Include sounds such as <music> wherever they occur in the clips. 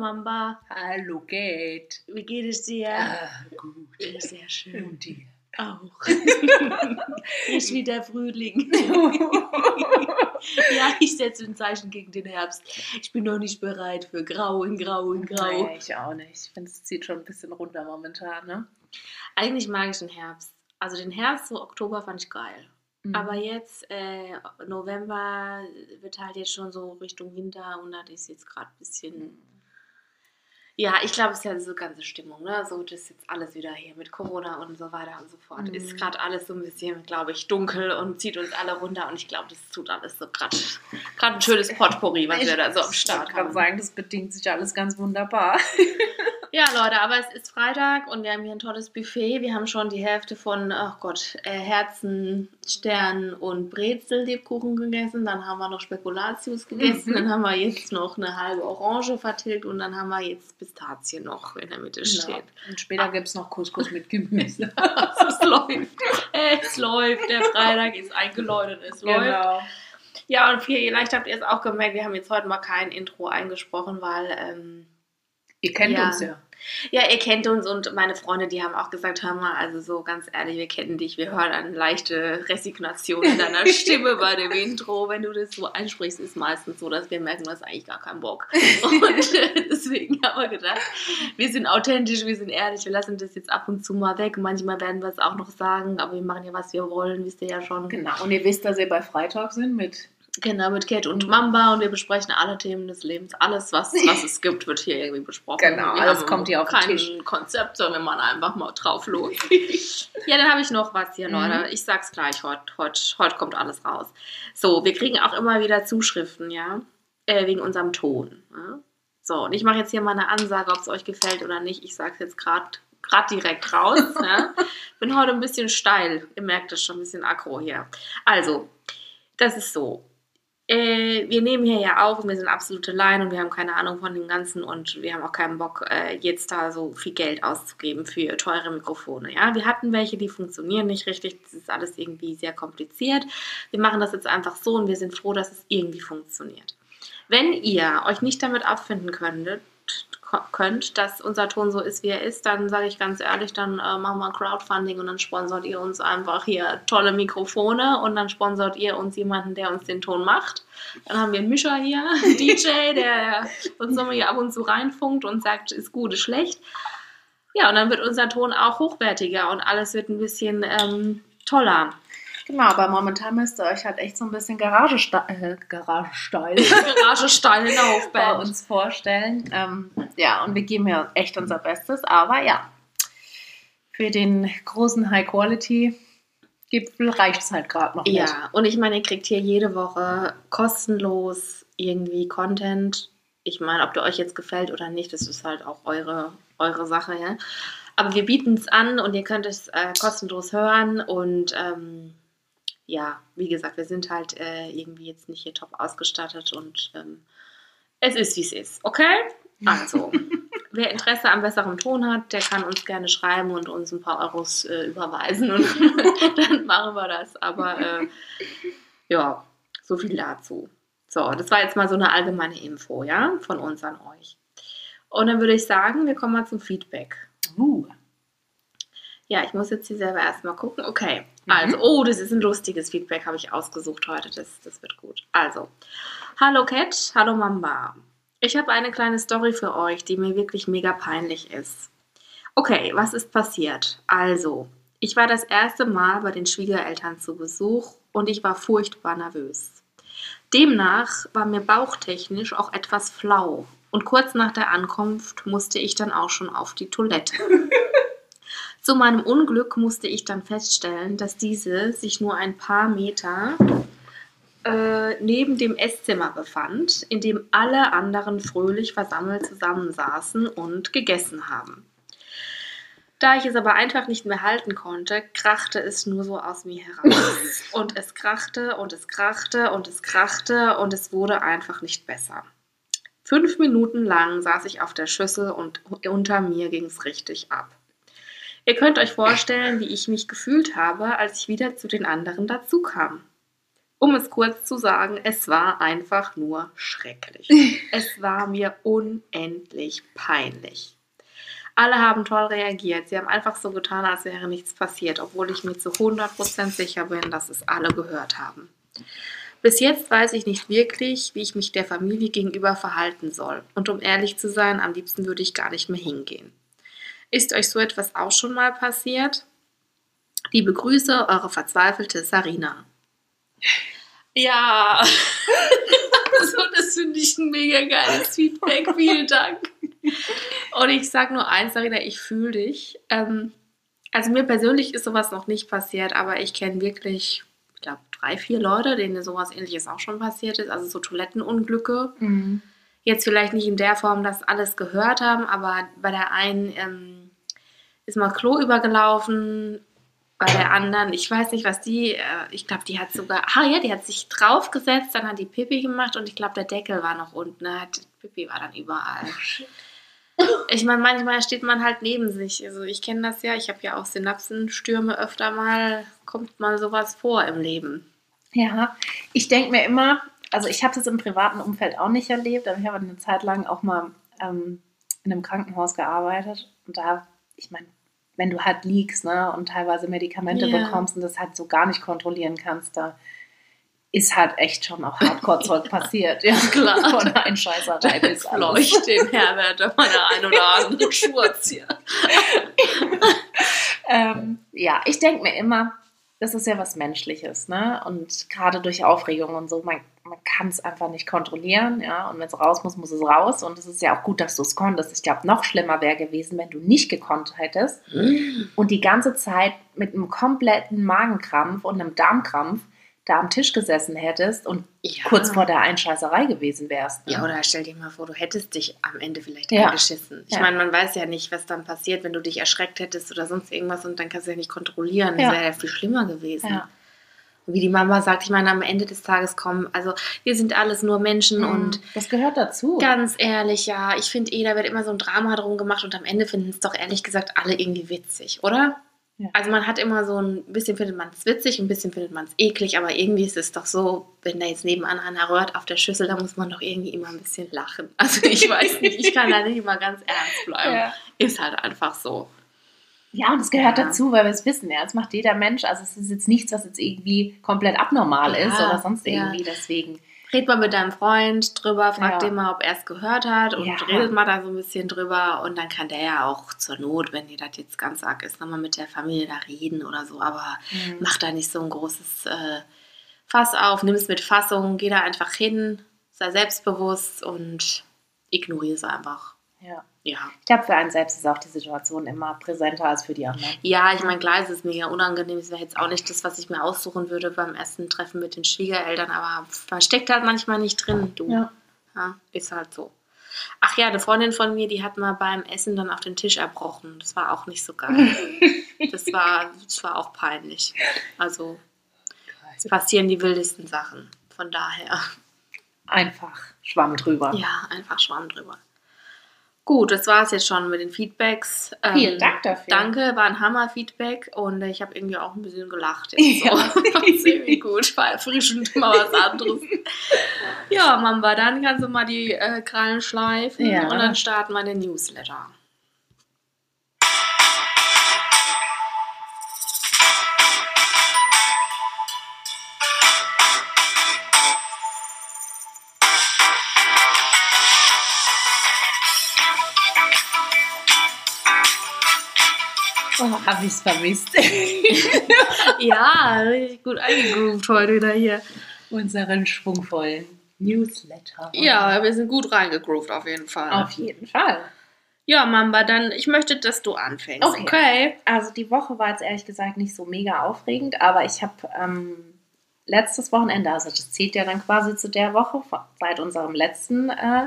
Mamba. Hallo Kate. Wie geht es dir? Ah, gut. Sehr schön. Und dir? Auch. <laughs> ist wieder Frühling. <laughs> ja, ich setze ein Zeichen gegen den Herbst. Ich bin noch nicht bereit für Grau in Grau in Grau. Nee, ich auch nicht. Ich finde, es zieht schon ein bisschen runter momentan, ne? Eigentlich mag ich den Herbst. Also den Herbst, so Oktober fand ich geil. Mhm. Aber jetzt, äh, November wird halt jetzt schon so Richtung Winter und das ist jetzt gerade ein bisschen. Ja, ich glaube, es ist ja so ganze Stimmung, ne? So, das ist jetzt alles wieder hier mit Corona und so weiter und so fort. Mhm. Ist gerade alles so ein bisschen, glaube ich, dunkel und zieht uns alle runter und ich glaube, das tut alles so gerade gerade ein schönes Potpourri, was wir da so am Start Ich kann haben. sagen, das bedingt sich alles ganz wunderbar. <laughs> Ja, Leute, aber es ist Freitag und wir haben hier ein tolles Buffet. Wir haben schon die Hälfte von, ach Gott, äh, Herzen, Stern und Brezel-Lebkuchen gegessen. Dann haben wir noch Spekulatius gegessen. <laughs> Dann haben wir jetzt noch eine halbe Orange vertilgt und dann haben wir jetzt Pistazien noch in der Mitte Genau. stehen. Und später gibt es noch Couscous mit Gemüse. <laughs> es läuft. Es läuft. Der Freitag ist eingeläutet. Es läuft. genau. Ja, und vielleicht habt ihr es auch gemerkt, wir haben jetzt heute mal kein Intro eingesprochen, weil. Ähm, Ihr kennt Ja. uns ja. Ja, ihr kennt uns und meine Freunde, die haben auch gesagt, hör mal, also so ganz ehrlich, wir kennen dich, wir hören eine leichte Resignation in deiner <laughs> Stimme bei dem Intro. Wenn du das so einsprichst, ist meistens so, dass wir merken, du hast eigentlich gar keinen Bock. <laughs> Und äh, <laughs> deswegen haben wir gedacht, wir sind authentisch, wir sind ehrlich, wir lassen das jetzt ab und zu mal weg. Manchmal werden wir es auch noch sagen, aber wir machen ja, was wir wollen, wisst ihr ja schon. Genau. Und ihr wisst, dass ihr bei Freitag sind mit. Genau, mit Cat und Mamba und wir besprechen alle Themen des Lebens. Alles, was, was es gibt, wird hier irgendwie besprochen. Genau, wir alles kommt hier auf den kein Tisch. Konzept, sondern wir machen einfach mal drauf los. <laughs> ja, dann habe ich noch was hier, Mhm. Leute. Ich sag's gleich, heute heut, heut kommt alles raus. So, wir kriegen auch immer wieder Zuschriften, ja, äh, wegen unserem Ton. Ja? So, und ich mache jetzt hier mal eine Ansage, ob es euch gefällt oder nicht. Ich sag's jetzt gerade gerade direkt raus. <laughs> ja? Bin heute ein bisschen steil. Ihr merkt es schon, ein bisschen aggro hier. Also, das ist so. Äh, wir nehmen hier ja auf und wir sind absolute Laien und wir haben keine Ahnung von dem Ganzen und wir haben auch keinen Bock, äh, jetzt da so viel Geld auszugeben für teure Mikrofone. Ja, wir hatten welche, die funktionieren nicht richtig. Das ist alles irgendwie sehr kompliziert. Wir machen das jetzt einfach so und wir sind froh, dass es irgendwie funktioniert. Wenn ihr euch nicht damit abfinden könntet, könnt, dass unser Ton so ist, wie er ist, dann sage ich ganz ehrlich, dann äh, machen wir ein Crowdfunding und dann sponsort ihr uns einfach hier tolle Mikrofone und dann sponsort ihr uns jemanden, der uns den Ton macht. Dann haben wir einen Mischer hier, <laughs> einen DJ, der uns nochmal hier ab und zu reinfunkt und sagt, ist gut, ist schlecht. Ja, und dann wird unser Ton auch hochwertiger und alles wird ein bisschen ähm, toller. Genau, aber momentan müsst ihr euch halt echt so ein bisschen Garagesteil, äh, Garagesteil Garage steil <laughs> in der <laughs> bei Hofband. uns vorstellen. Ähm, ja, und wir geben ja echt unser Bestes, aber ja, für den großen High-Quality-Gipfel reicht es halt gerade noch nicht. Ja, und ich meine, ihr kriegt hier jede Woche kostenlos irgendwie Content. Ich meine, ob der euch jetzt gefällt oder nicht, das ist halt auch eure, eure Sache, ja. Aber wir bieten es an und ihr könnt es äh, kostenlos hören und ähm, ja, wie gesagt, wir sind halt äh, irgendwie jetzt nicht hier top ausgestattet und ähm, es ist, wie es ist, okay? Also, <laughs> wer Interesse am besseren Ton hat, der kann uns gerne schreiben und uns ein paar Euros äh, überweisen und <laughs> dann machen wir das. Aber äh, ja, so viel dazu. So, das war jetzt mal so eine allgemeine Info, ja, von uns an euch. Und dann würde ich sagen, wir kommen mal zum Feedback. Uh, Ja, ich muss jetzt hier selber erstmal gucken. Okay, Mhm. also, oh, das ist ein lustiges Feedback, habe ich ausgesucht heute. Das, das wird gut. Also, hallo Cat, hallo Mamba. Ich habe eine kleine Story für euch, die mir wirklich mega peinlich ist. Okay, was ist passiert? Also, ich war das erste Mal bei den Schwiegereltern zu Besuch und ich war furchtbar nervös. Demnach war mir bauchtechnisch auch etwas flau und kurz nach der Ankunft musste ich dann auch schon auf die Toilette. <laughs> Zu meinem Unglück musste ich dann feststellen, dass diese sich nur ein paar Meter äh, neben dem Esszimmer befand, in dem alle anderen fröhlich versammelt zusammensaßen und gegessen haben. Da ich es aber einfach nicht mehr halten konnte, krachte es nur so aus mir heraus. <laughs> Und es krachte und es krachte und es krachte und es wurde einfach nicht besser. Fünf Minuten lang saß ich auf der Schüssel und unter mir ging es richtig ab. Ihr könnt euch vorstellen, wie ich mich gefühlt habe, als ich wieder zu den anderen dazu kam. um es kurz zu sagen, es war einfach nur schrecklich. <laughs> es war mir unendlich peinlich. Alle haben toll reagiert. Sie haben einfach so getan, als wäre nichts passiert, obwohl ich mir zu 100% sicher bin, dass es alle gehört haben. Bis jetzt weiß ich nicht wirklich, wie ich mich der Familie gegenüber verhalten soll. Und um ehrlich zu sein, am liebsten würde ich gar nicht mehr hingehen. Ist euch so etwas auch schon mal passiert? Liebe Grüße, eure verzweifelte Sarina. Ja, so, das finde ich ein mega geiles Feedback. Vielen Dank. Und ich sage nur eins, Sarina, ich fühle dich. Ähm, also mir persönlich ist sowas noch nicht passiert, aber ich kenne wirklich, ich glaube, drei, vier Leute, denen sowas ähnliches auch schon passiert ist. Also so Toilettenunglücke. Mhm. Jetzt vielleicht nicht in der Form, dass alles gehört haben, aber bei der einen ähm, ist mal Klo übergelaufen, bei der anderen, ich weiß nicht, was die, äh, ich glaube, die hat sogar, ah ja, die hat sich draufgesetzt, dann hat die Pipi gemacht und ich glaube, der Deckel war noch unten, ne? Pipi war dann überall. Ich meine, manchmal steht man halt neben sich. Also ich kenne das ja, ich habe ja auch Synapsenstürme öfter mal, kommt mal sowas vor im Leben. Ja, ich denke mir immer, also ich habe das im privaten Umfeld auch nicht erlebt, aber ich habe eine Zeit lang auch mal ähm, in einem Krankenhaus gearbeitet und da, ich meine, wenn du halt liegst ne, und teilweise Medikamente Ja. bekommst und das halt so gar nicht kontrollieren kannst, da ist halt echt schon auch Hardcore-Zeug <laughs> passiert. Ja, Klar. Von Einscheißerei bis alles. Leucht den Herbert meine ein oder andere Schurz hier. <laughs> Ähm, ja, ich denke mir immer, das ist ja was Menschliches, ne? Und gerade durch Aufregung und so, man, man kann es einfach nicht kontrollieren, ja. Und wenn es raus muss, muss es raus. Und es ist ja auch gut, dass du es konntest. Ich glaube, noch schlimmer wäre gewesen, wenn du nicht gekonnt hättest und die ganze Zeit mit einem kompletten Magenkrampf und einem Darmkrampf da am Tisch gesessen hättest und Ja. kurz vor der Einscheißerei gewesen wärst. Ne? Ja, oder stell dir mal vor, du hättest dich am Ende vielleicht Ja. eingeschissen. Ich Ja. meine, man weiß ja nicht, was dann passiert, wenn du dich erschreckt hättest oder sonst irgendwas und dann kannst du ja nicht kontrollieren. Das wäre ja viel schlimmer gewesen. Und Wie die Mama sagt, ich meine, am Ende des Tages kommen, also wir sind alles nur Menschen und das gehört dazu. ganz ehrlich, ja, ich finde eh, da wird immer so ein Drama drum gemacht und am Ende finden es doch ehrlich gesagt alle irgendwie witzig, oder? Ja. Also man hat immer so ein bisschen findet man es witzig, ein bisschen findet man es eklig, aber irgendwie ist es doch so, wenn da jetzt nebenan einer rührt auf der Schüssel, da muss man doch irgendwie immer ein bisschen lachen. <laughs> Also ich weiß nicht, ich kann da nicht immer ganz ernst bleiben. Ja. Ist halt einfach so. Ja, und es gehört Ja. dazu, weil wir es wissen. Ja, es macht jeder Mensch. Also es ist jetzt nichts, was jetzt irgendwie komplett abnormal ist oder sonst irgendwie. Deswegen. Red mal mit deinem Freund drüber, frag Ja. den mal, ob er es gehört hat und Ja. redet mal da so ein bisschen drüber und dann kann der ja auch zur Not, wenn dir das jetzt ganz arg ist, nochmal mit der Familie da reden oder so, aber mach da nicht so ein großes äh, Fass auf, nimm es mit Fassung, geh da einfach hin, sei selbstbewusst und ignoriere es einfach. Ja. Ja. Ich glaube, für einen selbst ist auch die Situation immer präsenter als für die anderen. Ja, ich meine, klar, es ist mega unangenehm. Es wäre jetzt auch nicht das, was ich mir aussuchen würde beim ersten Treffen mit den Schwiegereltern, aber man steckt halt manchmal nicht drin, du. Ja. Ja, ist halt so. Ach ja, eine Freundin von mir, die hat mal beim Essen dann auf den Tisch erbrochen. Das war auch nicht so geil. <laughs> das, war, das war auch peinlich. Also, es passieren die wildesten Sachen. Von daher, Einfach Schwamm drüber. ja, einfach Schwamm drüber. Gut, das war es jetzt schon mit den Feedbacks. Ähm, Vielen Dank dafür. Danke, war ein Hammer-Feedback und ich habe irgendwie auch ein bisschen gelacht. <laughs> Jetzt so. Ja. <laughs> Irgendwie gut, war erfrischend, mal was <laughs> anderes. Ja, Mamba, dann kannst du mal die äh, Krallen schleifen Ja. und dann starten wir den Newsletter. Oh, hab ich's vermisst. <laughs> Ja, richtig gut eingegroovt heute wieder hier. Unseren schwungvollen Newsletter. Ja, wir sind gut reingegroovt auf jeden Fall. Auf jeden Fall. Ja, Mamba, dann, ich möchte, dass du anfängst. Okay. okay. Also die Woche war jetzt ehrlich gesagt nicht so mega aufregend, aber ich habe ähm, letztes Wochenende, also das zählt ja dann quasi zu der Woche seit unserem letzten äh,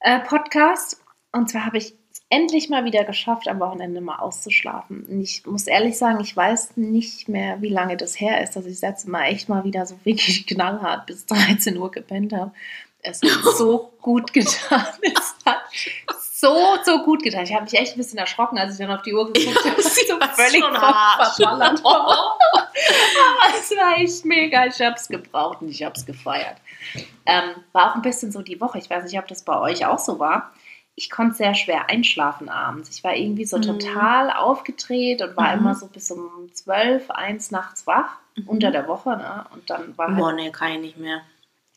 äh, Podcast. Und zwar habe ich es endlich mal wieder geschafft, am Wochenende mal auszuschlafen. Und ich muss ehrlich sagen, ich weiß nicht mehr, wie lange das her ist, dass ich das letzte Mal echt mal wieder so <laughs> wirklich knallhart bis 13 Uhr gepennt habe. Es hat <laughs> so gut getan. Es hat so, so gut getan. Ich habe mich echt ein bisschen erschrocken, als ich dann auf die Uhr geguckt <laughs> habe. Sie so völlig verballert. Aber es war echt mega. Ich hab's gebraucht und ich hab's gefeiert. Ähm, war auch ein bisschen so die Woche. Ich weiß nicht, ob das bei euch auch so war. Ich konnte sehr schwer einschlafen abends. Ich war irgendwie so Mhm. total aufgedreht und war Mhm. immer so bis um 12, 1 nachts wach. Mhm. Unter der Woche, ne? Und dann war halt, Boah, nee, kann ich nicht mehr.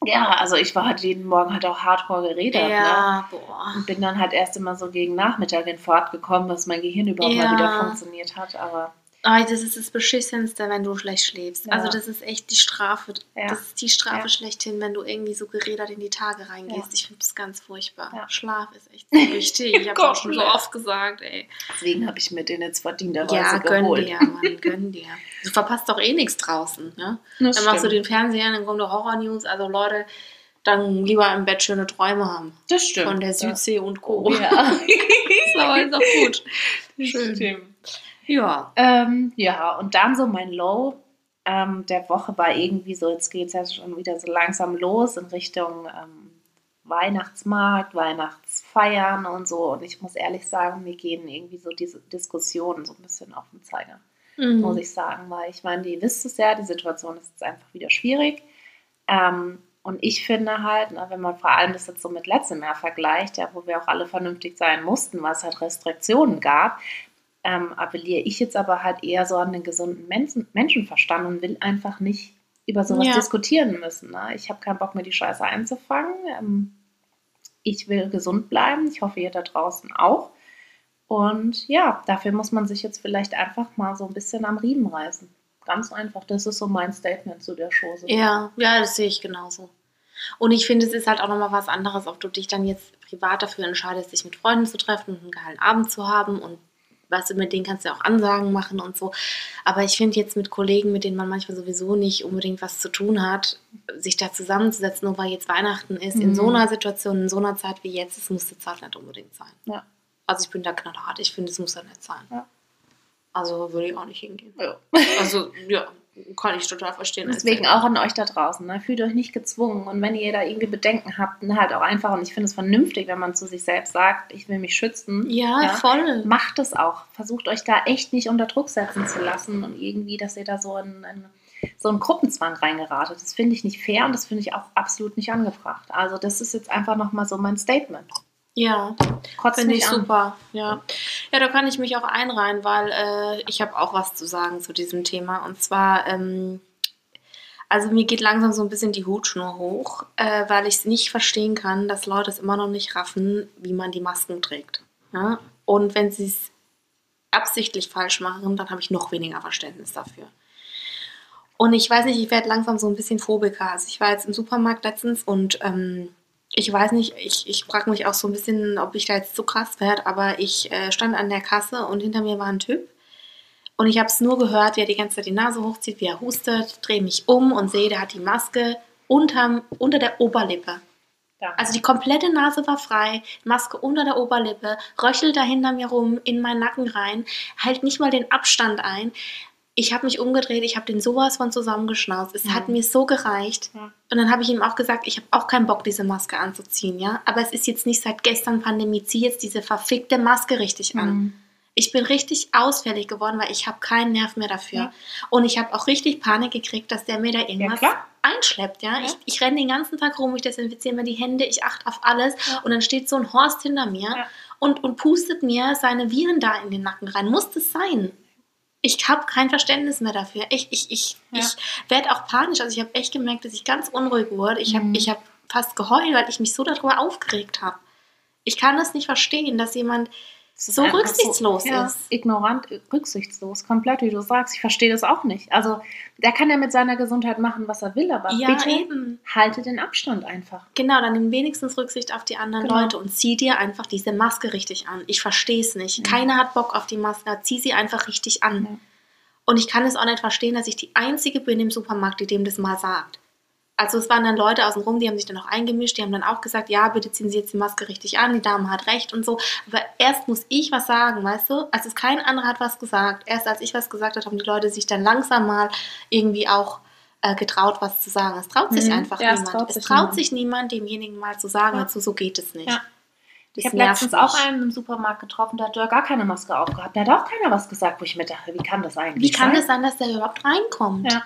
ja, also ich war halt jeden Morgen halt auch hardcore geredet, ne? Ja, boah. Und bin dann halt erst immer so gegen Nachmittag in Fahrt gekommen, dass mein Gehirn überhaupt Ja. mal wieder funktioniert hat. Aber Ah, das ist das Beschissenste, wenn du schlecht schläfst. Ja. Also das ist echt die Strafe. Ja. Das ist die Strafe Ja. schlechthin, wenn du irgendwie so gerädert in die Tage reingehst. Ja. Ich finde das ganz furchtbar. Ja. Schlaf ist echt <laughs> so wichtig. Ich habe auch schon so oft gesagt, ey. deswegen habe ich mir den jetzt verdienterweise Ja, gönn geholt. dir, Mann, gönn dir. <laughs> Du verpasst doch eh nichts draußen, ne? Das Dann machst du den Fernseher, dann kommt Horror-News. Also Leute, dann lieber im Bett schöne Träume haben. Das stimmt. Von der Südsee und Co. Ja. <laughs> Das aber ist auch gut. Schön. stimmt. Ja. Ähm, ja, und dann so mein Low ähm, der Woche war irgendwie so, jetzt geht es ja schon wieder so langsam los in Richtung ähm, Weihnachtsmarkt, Weihnachtsfeiern und so. Und ich muss ehrlich sagen, mir gehen irgendwie so diese Diskussionen so ein bisschen auf den Zeiger. Mhm. muss ich sagen, weil ich meine, ihr wisst es ja, die Situation ist jetzt einfach wieder schwierig. Ähm, und ich finde halt, na, wenn man vor allem das jetzt so mit letztem Jahr vergleicht, ja, wo wir auch alle vernünftig sein mussten, weil es halt Restriktionen gab, ähm, appelliere ich jetzt aber halt eher so an den gesunden Menschen, Menschenverstand und will einfach nicht über sowas Ja. diskutieren müssen. Ne? Ich habe keinen Bock mir die Scheiße einzufangen. Ähm, ich will gesund bleiben. Ich hoffe, ihr da draußen auch. Und ja, dafür muss man sich jetzt vielleicht einfach mal so ein bisschen am Riemen reißen. Ganz einfach. Das ist so mein Statement zu der Chose. Ja, ja, das sehe ich genauso. Und ich finde, es ist halt auch nochmal was anderes, ob du dich dann jetzt privat dafür entscheidest, dich mit Freunden zu treffen und einen geilen Abend zu haben und weißt du, mit denen kannst du ja auch Ansagen machen und so. Aber ich finde jetzt mit Kollegen, mit denen man manchmal sowieso nicht unbedingt was zu tun hat, sich da zusammenzusetzen, nur weil jetzt Weihnachten ist, in Mhm. so einer Situation, in so einer Zeit wie jetzt, das muss die Zeit nicht unbedingt sein. Ja. Also ich bin da knallhart, ich finde, es muss ja nicht sein. Ja. Also würde ich auch nicht hingehen. Ja. Also, ja, kann ich total verstehen. Deswegen auch an euch da draußen. Ne? Fühlt euch nicht gezwungen. Und wenn ihr da irgendwie Bedenken habt, dann halt auch einfach. Und ich finde es vernünftig, wenn man zu sich selbst sagt, ich will mich schützen. Ja, Ja. voll. Macht es auch. Versucht euch da echt nicht unter Druck setzen zu lassen und irgendwie, dass ihr da so in, in so einen Gruppenzwang reingeratet. Das finde ich nicht fair und das finde ich auch absolut nicht angebracht. Also das ist jetzt einfach nochmal so mein Statement. Ja, finde ich an. super. Ja. ja, da kann ich mich auch einreihen, weil äh, ich habe auch was zu sagen zu diesem Thema. Und zwar, ähm, also mir geht langsam so ein bisschen die Hutschnur hoch, äh, weil ich es nicht verstehen kann, dass Leute es immer noch nicht raffen, wie man die Masken trägt. Ja? Und wenn sie es absichtlich falsch machen, dann habe ich noch weniger Verständnis dafür. Und ich weiß nicht, ich werde langsam so ein bisschen Phobiker. Also ich war jetzt im Supermarkt letztens und ähm, ich weiß nicht, ich, ich frage mich auch so ein bisschen, ob ich da jetzt zu krass werde, aber ich äh, stand an der Kasse und hinter mir war ein Typ. Und ich habe es nur gehört, wie er die ganze Zeit die Nase hochzieht, wie er hustet, drehe mich um und sehe, der hat die Maske unterm, unter der Oberlippe. Ja. Also die komplette Nase war frei, Maske unter der Oberlippe, röchelt da hinter mir rum, in meinen Nacken rein, hält nicht mal den Abstand ein. Ich habe mich umgedreht, ich habe den sowas von zusammengeschnauzt. Es Ja. hat mir so gereicht. Ja. Und dann habe ich ihm auch gesagt, ich habe auch keinen Bock, diese Maske anzuziehen, ja. Aber es ist jetzt nicht seit gestern Pandemie, zieh jetzt diese verfickte Maske richtig an. Mhm. Ich bin richtig ausfällig geworden, weil ich habe keinen Nerv mehr dafür. Ja. Und ich habe auch richtig Panik gekriegt, dass der mir da irgendwas klar. einschleppt. Ja? Ja. Ich, ich renne den ganzen Tag rum, ich desinfiziere mir die Hände, ich achte auf alles. Ja. Und dann steht so ein Horst hinter mir Ja. und, und pustet mir seine Viren da in den Nacken rein. Muss das sein? Ich habe kein Verständnis mehr dafür. Ich, ich, ich, Ja. ich werde auch panisch. Also ich habe echt gemerkt, dass ich ganz unruhig wurde. Ich habe Mhm. ich hab fast geheult, weil ich mich so darüber aufgeregt habe. Ich kann das nicht verstehen, dass jemand So rücksichtslos ja, ist. Ignorant, rücksichtslos, komplett, wie du sagst. Ich verstehe das auch nicht. Also, der kann ja mit seiner Gesundheit machen, was er will, aber Ja, bitte eben. halte den Abstand einfach. Genau, dann nimm wenigstens Rücksicht auf die anderen Genau. Leute und zieh dir einfach diese Maske richtig an. Ich verstehe es nicht. Ja. Keiner hat Bock auf die Maske, zieh sie einfach richtig an. Ja. Und ich kann es auch nicht verstehen, dass ich die Einzige bin im Supermarkt, die dem das mal sagt. Also es waren dann Leute außen rum, die haben sich dann auch eingemischt, die haben dann auch gesagt, ja, bitte ziehen Sie jetzt die Maske richtig an, die Dame hat recht und so. Aber erst muss ich was sagen, weißt du? Also kein anderer hat was gesagt. Erst als ich was gesagt habe, haben die Leute sich dann langsam mal irgendwie auch äh, getraut, was zu sagen. Es traut sich Mhm. einfach Ja, es niemand. traut es sich traut niemand. sich niemand, demjenigen mal zu sagen, Ja. dazu, so geht es nicht. Ja. ich habe letztens auch einen im Supermarkt getroffen, der hat gar keine Maske aufgehabt. Da hat auch keiner was gesagt, wo ich mir dachte, wie kann das eigentlich Wie kann sein? das sein, dass der überhaupt reinkommt? Ja.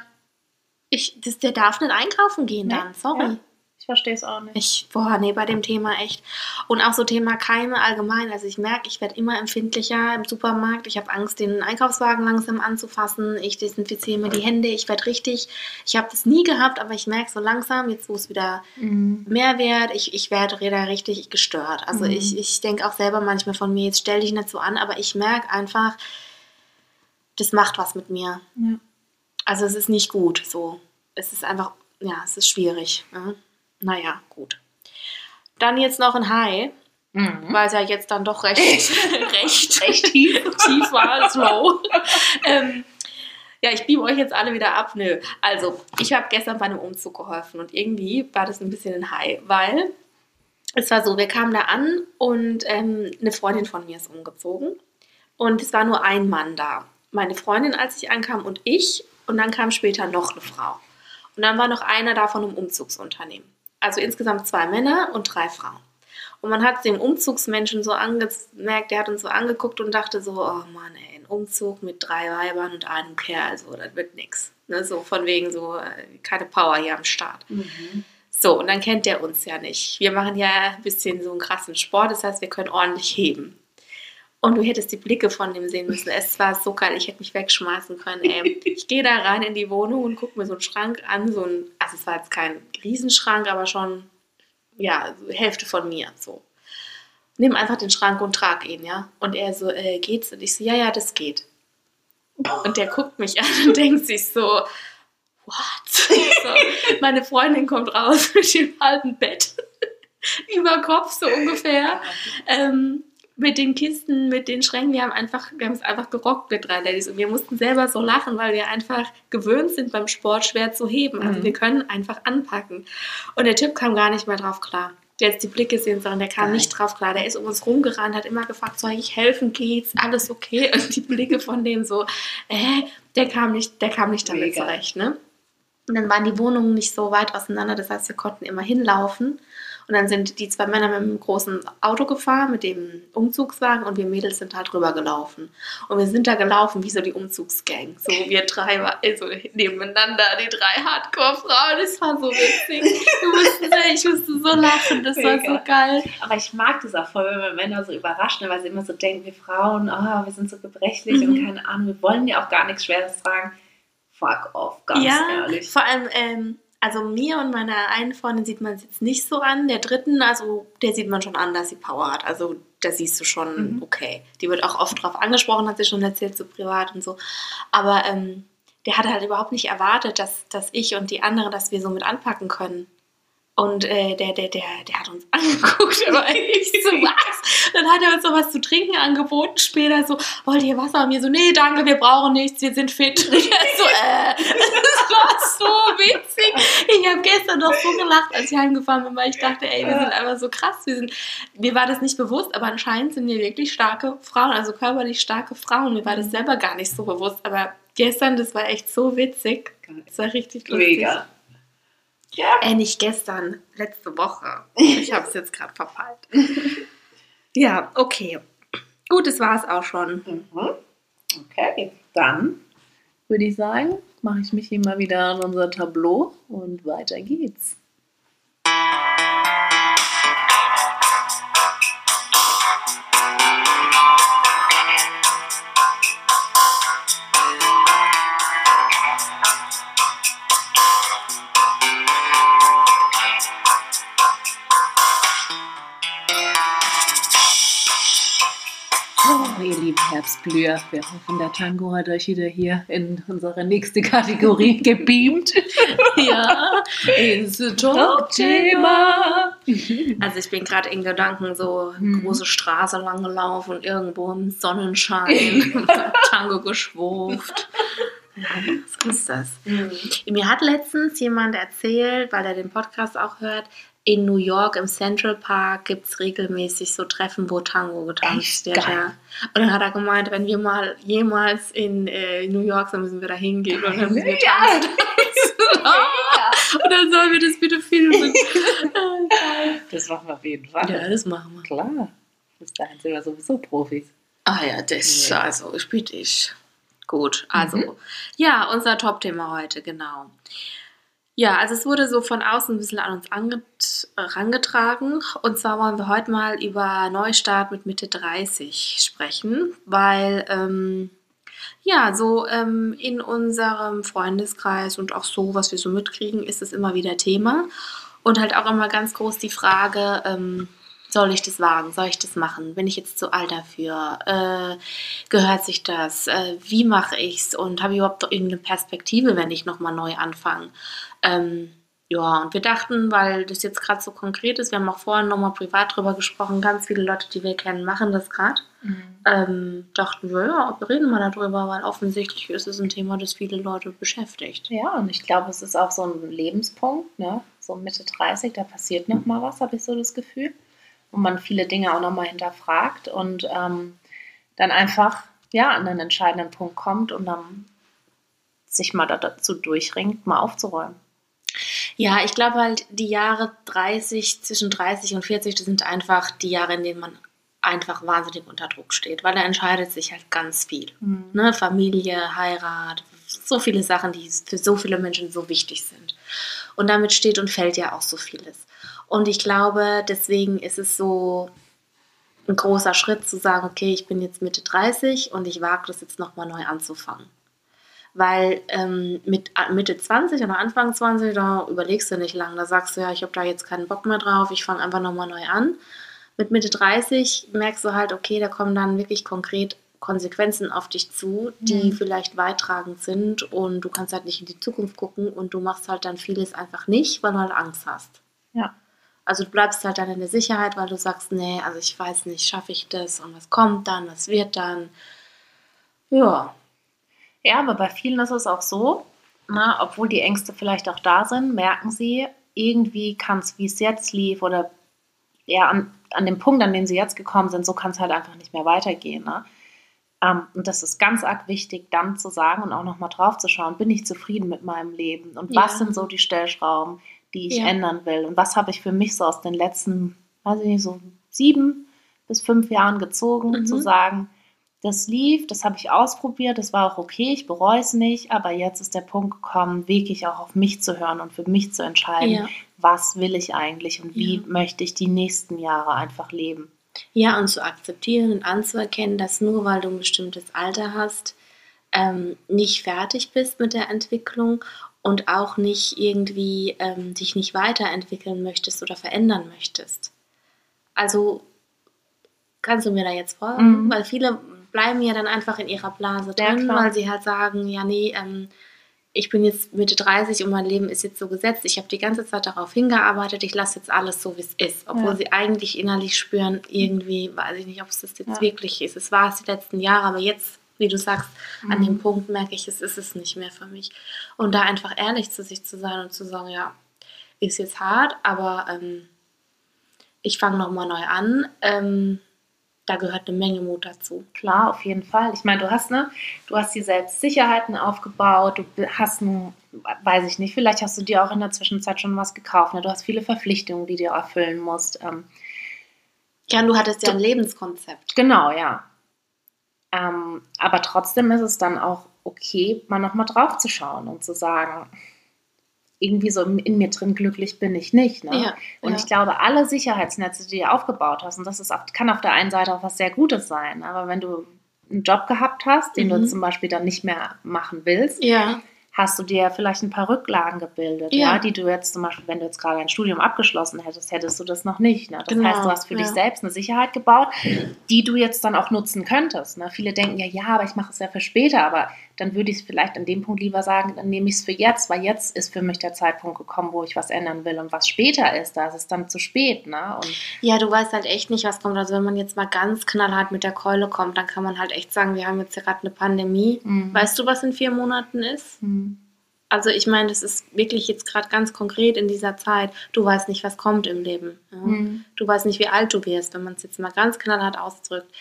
Ich, das, der darf nicht einkaufen gehen Nee, dann, sorry. ja. Ich verstehe es auch nicht. Ich, boah, nee, bei dem Thema echt. Und auch so Thema Keime allgemein. Also ich merke, ich werde immer empfindlicher im Supermarkt. Ich habe Angst, den Einkaufswagen langsam anzufassen. Ich desinfiziere mir die Hände. Ich werde richtig, ich habe das nie gehabt, aber ich merke so langsam, jetzt wo es wieder Mhm. mehr wird, ich, ich werde da richtig gestört. Also Mhm. ich, ich denke auch selber manchmal von mir, jetzt stell dich nicht so an, aber ich merke einfach, das macht was mit mir. Ja. Also es ist nicht gut so. Es ist einfach, ja, es ist schwierig. Ja. Naja, gut. Dann jetzt noch ein High, Mhm. weil es ja jetzt dann doch recht, <laughs> recht, <laughs> Echt tief. tief war, slow. ähm, ja, ich biebe euch jetzt alle wieder ab. Nö. Also, ich habe gestern bei einem Umzug geholfen und irgendwie war das ein bisschen ein High, weil es war so, wir kamen da an und ähm, eine Freundin von mir ist umgezogen und es war nur ein Mann da. Meine Freundin, als ich ankam und ich und dann kam später noch eine Frau. Und dann war noch einer da von einem Umzugsunternehmen. Also insgesamt zwei Männer und drei Frauen. Und man hat dem Umzugsmenschen so angemerkt, der hat uns so angeguckt und dachte so, oh Mann, ey, ein Umzug mit drei Weibern und einem Kerl, so, das wird nix. Ne, so von wegen so, äh, keine Power hier am Start. Mhm. So, und dann kennt der uns ja nicht. Wir machen ja ein bisschen so einen krassen Sport, das heißt, wir können ordentlich heben. Und du hättest die Blicke von dem sehen müssen. Es war so geil, ich hätte mich wegschmeißen können. Ey. Ich gehe da rein in die Wohnung und gucke mir so einen Schrank an. So ein, also es war jetzt kein Riesenschrank, aber schon, ja, Hälfte von mir. So. Nimm einfach den Schrank und trag ihn, ja. Und er so, äh, geht's? Und ich so, ja, ja, das geht. Und der guckt mich an und <laughs> denkt sich so, what? <laughs> So, meine Freundin kommt raus <laughs> mit dem alten Bett über Kopf so ungefähr. Ähm, mit den Kisten, mit den Schränken, wir haben einfach, wir haben es einfach gerockt mit drei Ladies und wir mussten selber so lachen, weil wir einfach gewöhnt sind beim Sport schwer zu heben. Also Mhm. wir können einfach anpacken. Und der Typ kam gar nicht mehr drauf klar. Der jetzt die Blicke sehen sollen, der kam Geil. nicht drauf klar. Der ist um uns rumgerannt, hat immer gefragt, soll ich helfen, geht's, alles okay? <laughs> Und die Blicke von dem so, äh, der kam nicht, der kam nicht damit Mega. zurecht, ne? Und dann waren die Wohnungen nicht so weit auseinander, das heißt, wir konnten immer hinlaufen. Und dann sind die zwei Männer mit einem großen Auto gefahren, mit dem Umzugswagen, und wir Mädels sind halt rübergelaufen. Und wir sind da gelaufen wie so die Umzugsgang. So wir drei, also nebeneinander, die drei Hardcore-Frauen. Das war so witzig. Du musstest, ich musste so lachen, das war so Mega. geil. Aber ich mag das auch voll, wenn wir Männer so überraschen, weil sie immer so denken, wir Frauen, ah, wir sind so gebrechlich Mhm. und keine Ahnung, wir wollen ja auch gar nichts Schweres tragen. Fuck off, ganz ja, ehrlich. vor allem, ähm, also mir und meiner einen Freundin sieht man es jetzt nicht so an. Der dritten, also der sieht man schon an, dass sie Power hat. Also da siehst du schon, Mhm. okay. Die wird auch oft drauf angesprochen, hat sie schon erzählt, so privat und so. Aber ähm, der hat halt überhaupt nicht erwartet, dass, dass ich und die andere, dass wir so mit anpacken können. Und äh, der, der, der, der hat uns <laughs> angeguckt, aber ich so, <laughs> was? Dann hat er uns noch was zu trinken angeboten später, so, wollt ihr Wasser? Und mir so, nee, danke, wir brauchen nichts, wir sind fit. <laughs> Und so, äh, war so witzig. Ich habe gestern noch so gelacht, als ich heimgefahren bin, weil ich dachte, ey, wir sind einfach so krass. Wir sind, mir war das nicht bewusst, aber anscheinend sind wir wirklich starke Frauen, also körperlich starke Frauen. Mir war das selber gar nicht so bewusst, aber gestern, das war echt so witzig. Das war richtig lustig. Mega. Ja. Äh, nicht gestern, letzte Woche. Ich habe es jetzt gerade verpeilt. <laughs> ja, okay. Gut, das war es auch schon. Mhm. Okay, dann würde ich sagen, mache ich mich mal wieder an unser Tableau und weiter geht's. Wir hoffen, der Tango hat euch wieder hier in unsere nächste Kategorie <laughs> gebeamt. Ja, Ist Talkthema. Also ich bin gerade in Gedanken so Mhm. große Straße lang gelaufen und irgendwo im Sonnenschein <laughs> Tango geschwurft. Was ist das? Mir hat letztens jemand erzählt, weil er den Podcast auch hört, in New York im Central Park gibt es regelmäßig so Treffen, wo Tango getanzt Echt wird. geil. Ja. Und dann hat er gemeint, wenn wir mal jemals in äh, New York sind, müssen wir da hingehen und dann müssen wir tanzen. <laughs> <laughs> und dann sollen wir das bitte filmen. <laughs> Ah. Das machen wir auf jeden Fall. Ja, das machen wir. Klar. Bis dahin sind wir sowieso Profis. Ah ja, das, Ja. also, ich bitte ich. Gut, also, Mhm. ja, unser Top-Thema heute, genau. Ja, also es wurde so von außen ein bisschen an uns anget herangetragen. Und zwar wollen wir heute mal über Neustart mit Mitte 30 sprechen, weil, ähm, ja, so ähm, in unserem Freundeskreis und auch so, was wir so mitkriegen, ist es immer wieder Thema. Und halt auch immer ganz groß die Frage, ähm, soll ich das wagen? Soll ich das machen? Bin ich jetzt zu alt dafür? Äh, gehört sich das? Äh, wie mache ich es? Und habe ich überhaupt irgendeine Perspektive, wenn ich nochmal neu anfange? Ähm, ja, und wir dachten, weil das jetzt gerade so konkret ist, wir haben auch vorhin nochmal privat drüber gesprochen, ganz viele Leute, die wir kennen, machen das gerade. Ähm, dachten wir, ja, wir reden mal darüber, weil offensichtlich ist es ein Thema, das viele Leute beschäftigt. Ja, und ich glaube, es ist auch so ein Lebenspunkt, ne? so Mitte 30, da passiert noch mal was, habe ich so das Gefühl. Und man viele Dinge auch noch mal hinterfragt und ähm, dann einfach ja, an einen entscheidenden Punkt kommt und dann sich mal da- dazu durchringt, mal aufzuräumen. Ja, ich glaube halt, die Jahre 30, zwischen 30 und 40, das sind einfach die Jahre, in denen man einfach wahnsinnig unter Druck steht, weil da entscheidet sich halt ganz viel. Ne? Familie, Heirat, so viele Sachen, die für so viele Menschen so wichtig sind. Und damit steht und fällt ja auch so vieles. Und ich glaube, deswegen ist es so ein großer Schritt zu sagen, okay, ich bin jetzt Mitte 30 und ich wage das jetzt nochmal neu anzufangen. Weil ähm, mit äh, Mitte 20 oder Anfang 20, da überlegst du nicht lang. Da sagst du, ja, ich habe da jetzt keinen Bock mehr drauf, ich fange einfach nochmal neu an. Mit Mitte 30 merkst du halt, okay, da kommen dann wirklich konkret Konsequenzen auf dich zu, die Mhm. vielleicht weittragend sind und du kannst halt nicht in die Zukunft gucken und du machst halt dann vieles einfach nicht, weil du halt Angst hast. Ja. Also du bleibst halt dann in der Sicherheit, weil du sagst, nee, also ich weiß nicht, schaffe ich das und was kommt dann, was wird dann. Ja, Ja, aber bei vielen ist es auch so, na, obwohl die Ängste vielleicht auch da sind, merken sie, irgendwie kann es, wie es jetzt lief oder ja, an, an dem Punkt, an den sie jetzt gekommen sind, so kann es halt einfach nicht mehr weitergehen. Ne? Ähm, und das ist ganz arg wichtig, dann zu sagen und auch nochmal drauf zu schauen, bin ich zufrieden mit meinem Leben und was Ja. sind so die Stellschrauben, die ich Ja. ändern will und was habe ich für mich so aus den letzten, weiß ich nicht, so sieben bis fünf Jahren gezogen, Mhm. zu sagen, das lief, das habe ich ausprobiert, das war auch okay, ich bereue es nicht, aber jetzt ist der Punkt gekommen, wirklich auch auf mich zu hören und für mich zu entscheiden, Ja. was will ich eigentlich und wie Ja. möchte ich die nächsten Jahre einfach leben. Ja, und zu akzeptieren und anzuerkennen, dass nur weil du ein bestimmtes Alter hast, ähm, nicht fertig bist mit der Entwicklung und auch nicht irgendwie ähm, dich nicht weiterentwickeln möchtest oder verändern möchtest. Also kannst du mir da jetzt folgen? Mhm. Weil viele bleiben ja dann einfach in ihrer Blase Ja, drin, klar. weil sie halt sagen, ja nee, ähm, ich bin jetzt Mitte 30 und mein Leben ist jetzt so gesetzt. Ich habe die ganze Zeit darauf hingearbeitet. Ich lasse jetzt alles so, wie es ist. Obwohl Ja. sie eigentlich innerlich spüren, irgendwie, weiß ich nicht, ob es das jetzt Ja. wirklich ist. Es war es die letzten Jahre, aber jetzt, wie du sagst, an Mhm. dem Punkt merke ich, es ist es nicht mehr für mich. Und da einfach ehrlich zu sich zu sein und zu sagen, ja, ist jetzt hart, aber ähm, ich fange nochmal neu an. Ähm, da gehört eine Menge Mut dazu. Klar, auf jeden Fall. Ich meine, du hast, ne, du hast dir selbst Sicherheiten aufgebaut, du hast ein, weiß ich nicht, vielleicht hast du dir auch in der Zwischenzeit schon was gekauft, ne? Du hast viele Verpflichtungen, die du erfüllen musst. Ähm, Ja, und du hattest ja ein Lebenskonzept. genau, ja. Ähm, aber trotzdem ist es dann auch okay, mal nochmal drauf zu schauen und zu sagen, irgendwie so in, mir drin glücklich bin ich nicht. Ne? Ja, Und ja. ich glaube, alle Sicherheitsnetze, die du aufgebaut hast, und das ist auf, kann auf der einen Seite auch was sehr Gutes sein, aber wenn du einen Job gehabt hast, den du Mhm. zum Beispiel dann nicht mehr machen willst, Ja, hast du dir vielleicht ein paar Rücklagen gebildet, Ja. die du jetzt zum Beispiel, wenn du jetzt gerade ein Studium abgeschlossen hättest, hättest du das noch nicht. Ne? Das Genau, heißt, du hast für dich selbst eine Sicherheit gebaut, die du jetzt dann auch nutzen könntest. Ne? Viele denken ja, ja, aber ich mache es ja für später, aber dann würde ich es vielleicht an dem Punkt lieber sagen, dann nehme ich es für jetzt, weil jetzt ist für mich der Zeitpunkt gekommen, wo ich was ändern will und was später ist, da ist es dann zu spät. Ne? Und Ja, du weißt halt echt nicht, was kommt. Also wenn man jetzt mal ganz knallhart mit der Keule kommt, dann kann man halt echt sagen, wir haben jetzt gerade eine Pandemie. Mhm. Weißt du, was in vier Monaten ist? Hm. Also ich meine, das ist wirklich jetzt gerade ganz konkret in dieser Zeit. Du weißt nicht, was kommt im Leben. Ja? Mhm. Du weißt nicht, wie alt du wirst, wenn man es jetzt mal ganz knallhart ausdrückt.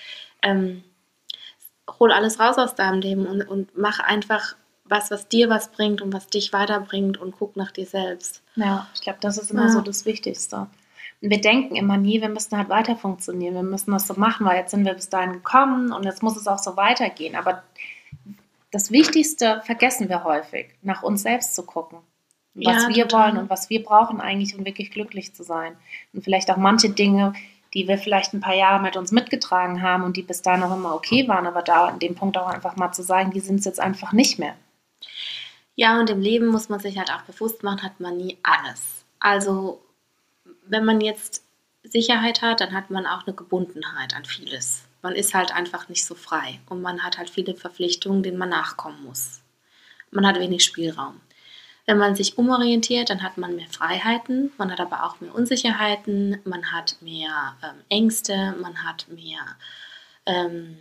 Ähm, hol alles raus aus deinem Leben und, und mach einfach was, was dir was bringt und was dich weiterbringt und guck nach dir selbst. Ja, ich glaube, das ist immer Ja. so das Wichtigste. wir denken immer nie, wir müssen halt weiter funktionieren, wir müssen das so machen, weil jetzt sind wir bis dahin gekommen und jetzt muss es auch so weitergehen. Aber das Wichtigste vergessen wir häufig, nach uns selbst zu gucken. Was Ja, wir total. wollen und was wir brauchen eigentlich, um wirklich glücklich zu sein. Und vielleicht auch manche Dinge, die wir vielleicht ein paar Jahre mit uns mitgetragen haben und die bis dahin auch immer okay waren, aber da an dem Punkt auch einfach mal zu sagen, die sind es jetzt einfach nicht mehr. Ja, und im Leben muss man sich halt auch bewusst machen, hat man nie alles. Also, wenn man jetzt Sicherheit hat, dann hat man auch eine Gebundenheit an vieles. Man ist halt einfach nicht so frei und man hat halt viele Verpflichtungen, denen man nachkommen muss. Man hat wenig Spielraum. Wenn man sich umorientiert, dann hat man mehr Freiheiten, man hat aber auch mehr Unsicherheiten, man hat mehr ähm, Ängste, man hat mehr, ähm,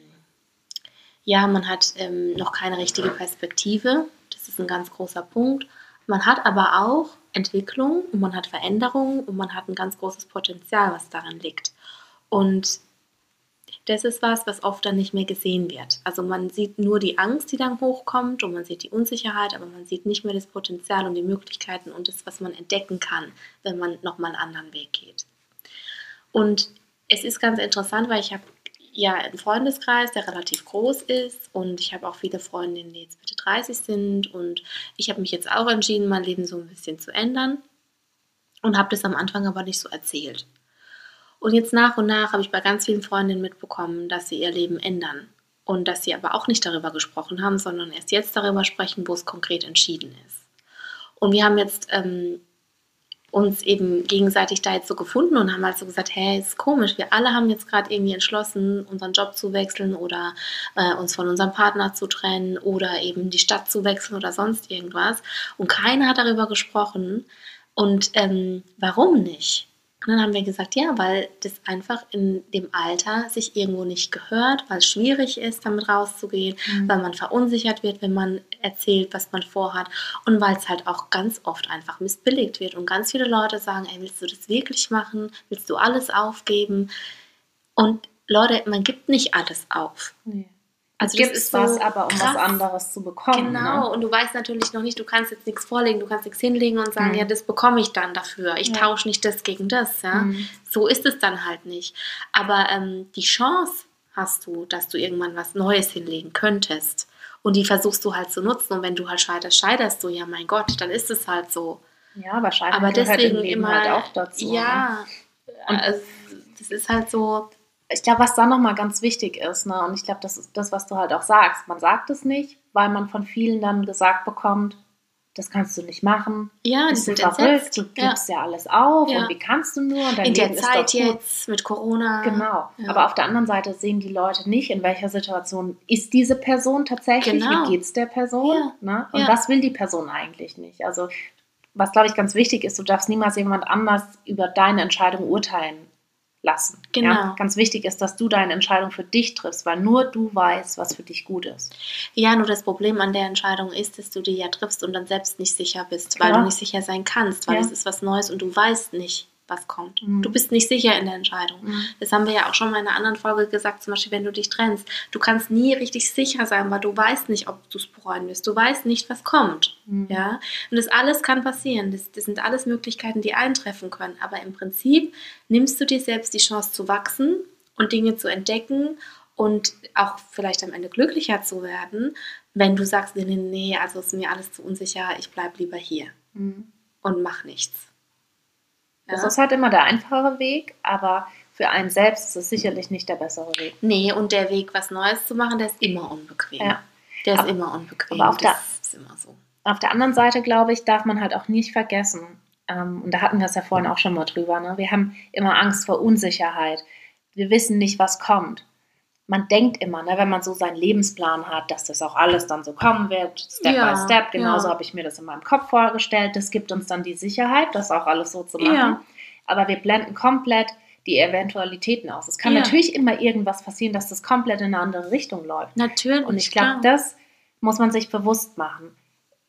ja, man hat ähm, noch keine richtige Perspektive. Das ist ein ganz großer Punkt. Man hat aber auch Entwicklung und man hat Veränderungen und man hat ein ganz großes Potenzial, was darin liegt. Und das ist was, was oft dann nicht mehr gesehen wird. Also man sieht nur die Angst, die dann hochkommt und man sieht die Unsicherheit, aber man sieht nicht mehr das Potenzial und die Möglichkeiten und das, was man entdecken kann, wenn man nochmal einen anderen Weg geht. Und es ist ganz interessant, weil ich habe ja einen Freundeskreis, der relativ groß ist und ich habe auch viele Freundinnen, die jetzt Mitte 30 sind und ich habe mich jetzt auch entschieden, mein Leben so ein bisschen zu ändern und habe das am Anfang aber nicht so erzählt. Und jetzt nach und nach habe ich bei ganz vielen Freundinnen mitbekommen, dass sie ihr Leben ändern und dass sie aber auch nicht darüber gesprochen haben, sondern erst jetzt darüber sprechen, wo es konkret entschieden ist. Und wir haben jetzt ähm, uns eben gegenseitig da jetzt so gefunden und haben halt so gesagt, hey, ist komisch, wir alle haben jetzt gerade irgendwie entschlossen, unseren Job zu wechseln oder äh, uns von unserem Partner zu trennen oder eben die Stadt zu wechseln oder sonst irgendwas. Und keiner hat darüber gesprochen. Und ähm, warum nicht? Und dann haben wir gesagt, ja, weil das einfach in dem Alter sich irgendwo nicht gehört, weil es schwierig ist, damit rauszugehen, Mhm. weil man verunsichert wird, wenn man erzählt, was man vorhat und weil es halt auch ganz oft einfach missbilligt wird und ganz viele Leute sagen, ey, willst du das wirklich machen? Willst du alles aufgeben? Und Leute, man gibt nicht alles auf. Nee. Also Gibt es so was, aber um was krass. anderes zu bekommen. Genau, Ne? und du weißt natürlich noch nicht, du kannst jetzt nichts vorlegen, du kannst nichts hinlegen und sagen, Mhm. ja, das bekomme ich dann dafür. Ich Ja. tausche nicht das gegen das, ja. Mhm. So ist es dann halt nicht. Aber ähm, die Chance hast du, dass du irgendwann was Neues hinlegen könntest. Und die versuchst du halt zu nutzen. Und wenn du halt scheiterst, scheiterst du, ja mein Gott, dann ist es halt so. Ja, wahrscheinlich Aber deswegen im Leben immer, halt auch dazu. Ne? ja, Und- also, das ist halt so, ich glaube, was da nochmal ganz wichtig ist, ne, und ich glaube, das ist das, was du halt auch sagst. Man sagt es nicht, weil man von vielen dann gesagt bekommt, das kannst du nicht machen. ja, die sind verrückt, du Ja. gibst ja. alles auf Ja. und wie kannst du nur? In der Leben Zeit jetzt mit Corona. Genau. Ja. Aber auf der anderen Seite sehen die Leute nicht, in welcher Situation ist diese Person tatsächlich, Genau. wie geht es der Person Ja. ne? und Ja. was will die Person eigentlich nicht. Also was, glaube ich, ganz wichtig ist, du darfst niemals jemand anders über deine Entscheidung urteilen lassen. Genau. Ja? Ganz wichtig ist, dass du deine Entscheidung für dich triffst, weil nur du weißt, was für dich gut ist. Ja, nur das Problem an der Entscheidung ist, dass du die ja triffst und dann selbst nicht sicher bist, weil Ja. du nicht sicher sein kannst, weil Ja. es ist was Neues und du weißt nicht, was kommt. Mhm. Du bist nicht sicher in der Entscheidung. Mhm. Das haben wir ja auch schon mal in einer anderen Folge gesagt, zum Beispiel, wenn du dich trennst. Du kannst nie richtig sicher sein, weil du weißt nicht, ob du es bereuen wirst. Du weißt nicht, was kommt. Mhm. Ja? Und das alles kann passieren. Das, das sind alles Möglichkeiten, die eintreffen können. Aber im Prinzip nimmst du dir selbst die Chance zu wachsen und Dinge zu entdecken und auch vielleicht am Ende glücklicher zu werden, wenn du sagst, nee, nee, nee, also ist mir alles zu unsicher, ich bleibe lieber hier Mhm. und mach nichts. Das Ja? ist halt immer der einfachere Weg, aber für einen selbst ist es sicherlich nicht der bessere Weg. Nee, und der Weg, was Neues zu machen, der ist immer unbequem. Ja. Der ist Aber- immer unbequem. aber auf der- das ist immer so. Auf der anderen Seite, glaube ich, darf man halt auch nicht vergessen, ähm, und da hatten wir es ja vorhin auch schon mal drüber, ne? wir haben immer Angst vor Unsicherheit. Wir wissen nicht, was kommt. Man denkt immer, ne, wenn man so seinen Lebensplan hat, dass das auch alles dann so kommen wird, Step Ja, by Step. Genauso ja. habe ich mir das in meinem Kopf vorgestellt. Das gibt uns dann die Sicherheit, das auch alles so zu machen. Ja. Aber wir blenden komplett die Eventualitäten aus. Es kann natürlich immer irgendwas passieren, dass das komplett in eine andere Richtung läuft. Natürlich. Und ich glaube, das muss man sich bewusst machen.